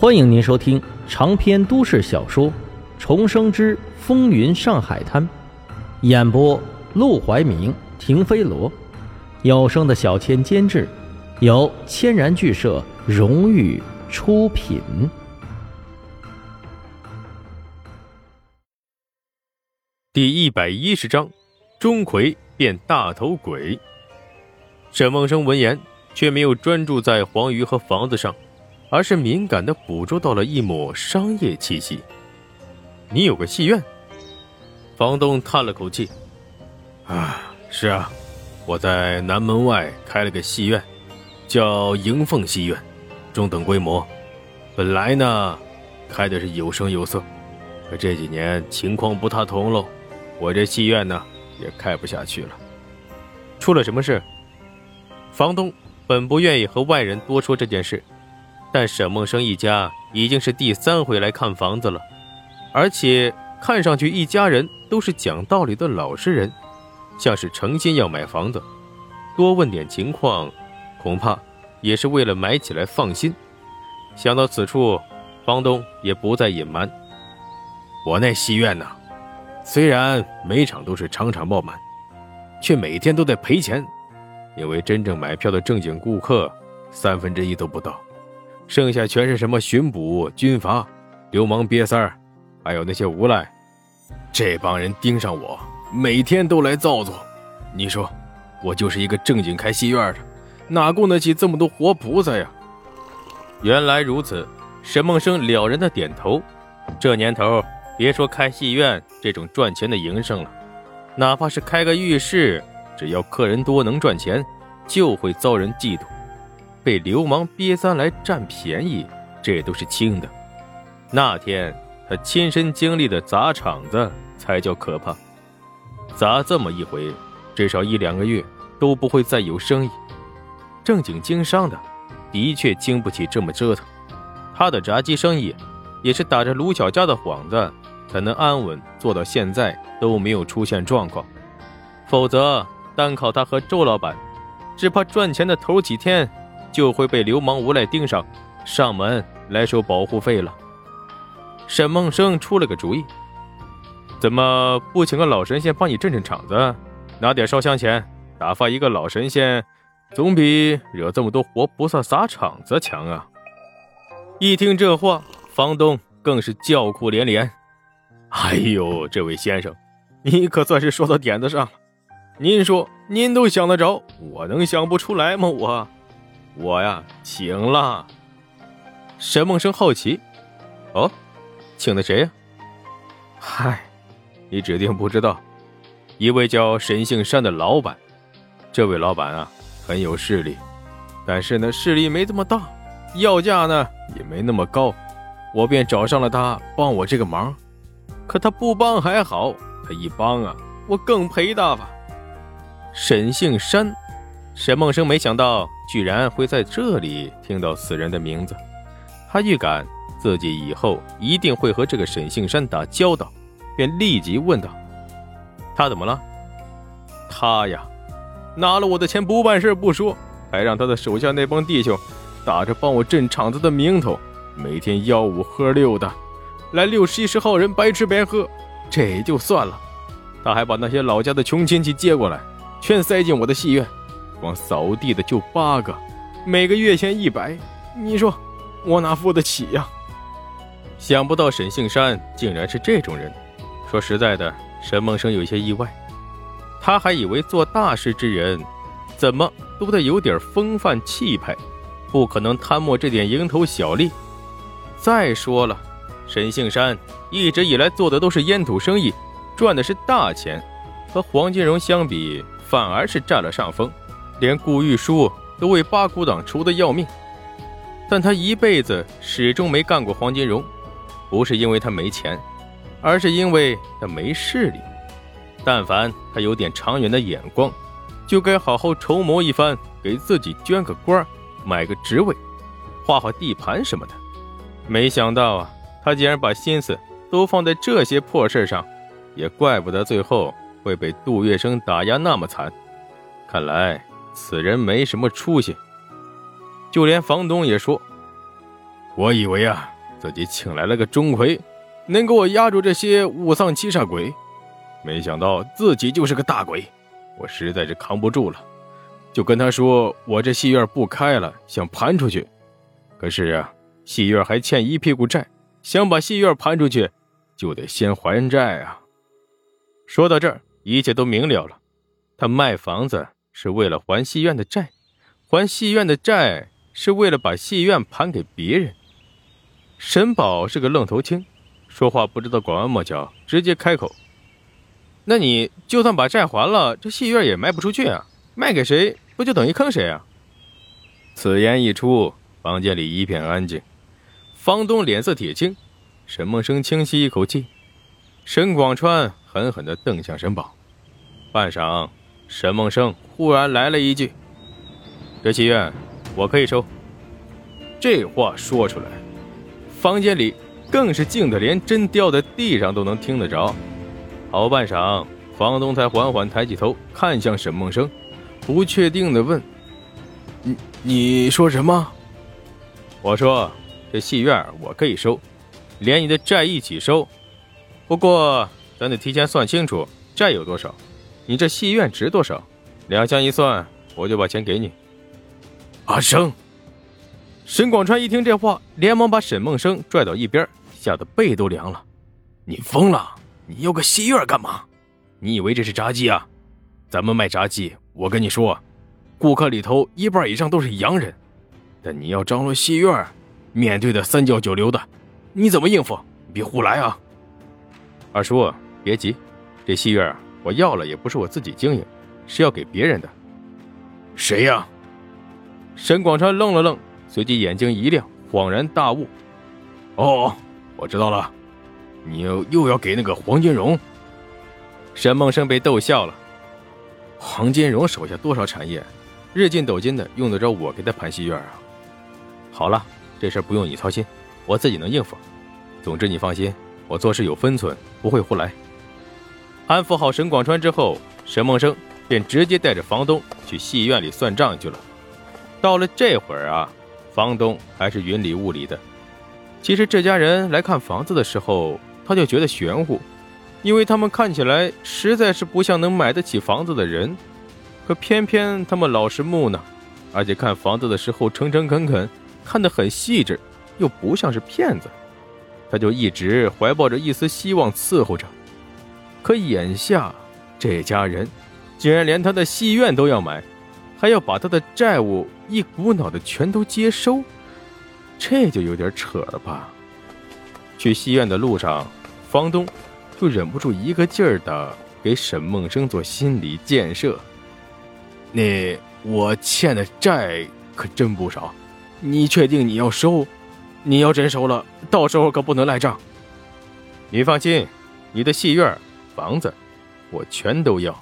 欢迎您收听长篇都市小说《重生之风云上海滩》，演播：陆怀明、停飞罗，有声的小千监制，由千然剧社荣誉出品。第一百一十章，钟馗变大头鬼。沈梦生闻言，却没有专注在黄鱼和房子上。而是敏感的捕捉到了一抹商业气息。你有个戏院？房东叹了口气：“啊，是啊，我在南门外开了个戏院，叫迎凤戏院，中等规模。本来呢，开的是有声有色，可这几年情况不太同喽，我这戏院呢也开不下去了。出了什么事？”房东本不愿意和外人多说这件事。但沈梦生一家已经是第三回来看房子了，而且看上去一家人都是讲道理的老实人，像是诚心要买房子。多问点情况，恐怕也是为了买起来放心。想到此处，房东也不再隐瞒：“我那戏院呢，虽然每场都是场场爆满，却每天都在赔钱，因为真正买票的正经顾客三分之一都不到。”剩下全是什么巡捕、军阀、流氓、瘪三儿，还有那些无赖。这帮人盯上我，每天都来造作。你说，我就是一个正经开戏院的，哪供得起这么多活菩萨呀？原来如此，沈梦生了然的点头。这年头，别说开戏院这种赚钱的营生了，哪怕是开个浴室，只要客人多能赚钱，就会遭人嫉妒。被流氓瘪三来占便宜，这都是轻的。那天他亲身经历的砸场子才叫可怕，砸这么一回，至少一两个月都不会再有生意。正经经商的，的确经不起这么折腾。他的炸鸡生意，也是打着卢小家的幌子，才能安稳做到现在都没有出现状况。否则，单靠他和周老板，只怕赚钱的头几天。就会被流氓无赖盯上，上门来收保护费了。沈梦生出了个主意，怎么不请个老神仙帮你镇镇场子，拿点烧香钱，打发一个老神仙，总比惹这么多活菩萨砸场子强啊！一听这话，房东更是叫苦连连：“哎呦，这位先生，你可算是说到点子上了。您说您都想得着，我能想不出来吗？我。”我呀，请了。沈梦生好奇，哦，请的谁呀？嗨，你指定不知道，一位叫沈杏山的老板。这位老板啊，很有势力，但是呢，势力没这么大，要价呢也没那么高。我便找上了他帮我这个忙。可他不帮还好，他一帮啊，我更赔大发。沈杏山，沈梦生没想到。居然会在这里听到此人的名字，他预感自己以后一定会和这个沈杏山打交道，便立即问道：“他怎么了？”“他呀，拿了我的钱不办事不说，还让他的手下那帮弟兄打着帮我镇场子的名头，每天吆五喝六的，来六七十号人白吃白喝，这也就算了，他还把那些老家的穷亲戚接过来，全塞进我的戏院。”光扫地的就八个，每个月钱一百，你说我哪付得起呀？想不到沈杏山竟然是这种人。说实在的，沈梦生有些意外，他还以为做大事之人，怎么都得有点风范气派，不可能贪墨这点蝇头小利。再说了，沈杏山一直以来做的都是烟土生意，赚的是大钱，和黄金荣相比，反而是占了上风。连顾玉书都为八股党愁得要命，但他一辈子始终没干过黄金荣，不是因为他没钱，而是因为他没势力。但凡他有点长远的眼光，就该好好筹谋一番，给自己捐个官买个职位，画画地盘什么的。没想到啊，他竟然把心思都放在这些破事上，也怪不得最后会被杜月笙打压那么惨。看来。此人没什么出息，就连房东也说：“我以为啊，自己请来了个钟馗，能给我压住这些五丧七煞鬼，没想到自己就是个大鬼，我实在是扛不住了，就跟他说我这戏院不开了，想盘出去。可是啊，戏院还欠一屁股债，想把戏院盘出去，就得先还债啊。说到这儿，一切都明了了，他卖房子是为了还戏院的债，还戏院的债是为了把戏院盘给别人。沈宝是个愣头青，说话不知道拐弯抹角，直接开口：“那你就算把债还了，这戏院也卖不出去啊！卖给谁，不就等于坑谁啊？”此言一出，房间里一片安静。房东脸色铁青，沈梦生轻吸一口气，沈广川狠狠地瞪向沈宝。半晌，沈梦生忽然来了一句：“这戏院我可以收。”这话说出来。房间里更是静得连针掉在地上都能听得着。好半晌，房东才缓缓抬起头，看向沈梦生，不确定地问：“你你说什么？”我说：“这戏院我可以收，连你的债一起收。不过咱得提前算清楚债有多少，你这戏院值多少，两相一算，我就把钱给你。”阿生。沈广川一听这话，连忙把沈梦生拽到一边，吓得背都凉了。你疯了？你要个戏院干嘛？你以为这是炸鸡啊？咱们卖炸鸡，我跟你说，顾客里头一半以上都是洋人，但你要张罗戏院，面对的三教九流的，你怎么应付？别胡来啊！二叔，别急，这戏院我要了也不是我自己经营，是要给别人的。谁呀？沈广川愣了愣。随即眼睛一亮，恍然大悟：“哦，我知道了，你又又要给那个黄金荣。”沈梦生被逗笑了。黄金荣手下多少产业，日进斗金的，用得着我给他盘戏院啊？好了，这事不用你操心，我自己能应付。总之你放心，我做事有分寸，不会胡来。安抚好沈广川之后，沈梦生便直接带着房东去戏院里算账去了。到了这会儿啊。房东还是云里雾里的。其实这家人来看房子的时候，他就觉得玄乎，因为他们看起来实在是不像能买得起房子的人。可偏偏他们老实木讷，而且看房子的时候诚诚恳恳，看得很细致，又不像是骗子。他就一直怀抱着一丝希望伺候着。可眼下这家人竟然连他的戏院都要买。还要把他的债务一股脑的全都接收，这就有点扯了吧？去戏院的路上，房东就忍不住一个劲儿的给沈梦生做心理建设。那我欠的债可真不少，你确定你要收？你要真收了，到时候可不能赖账。你放心，你的戏院、房子，我全都要。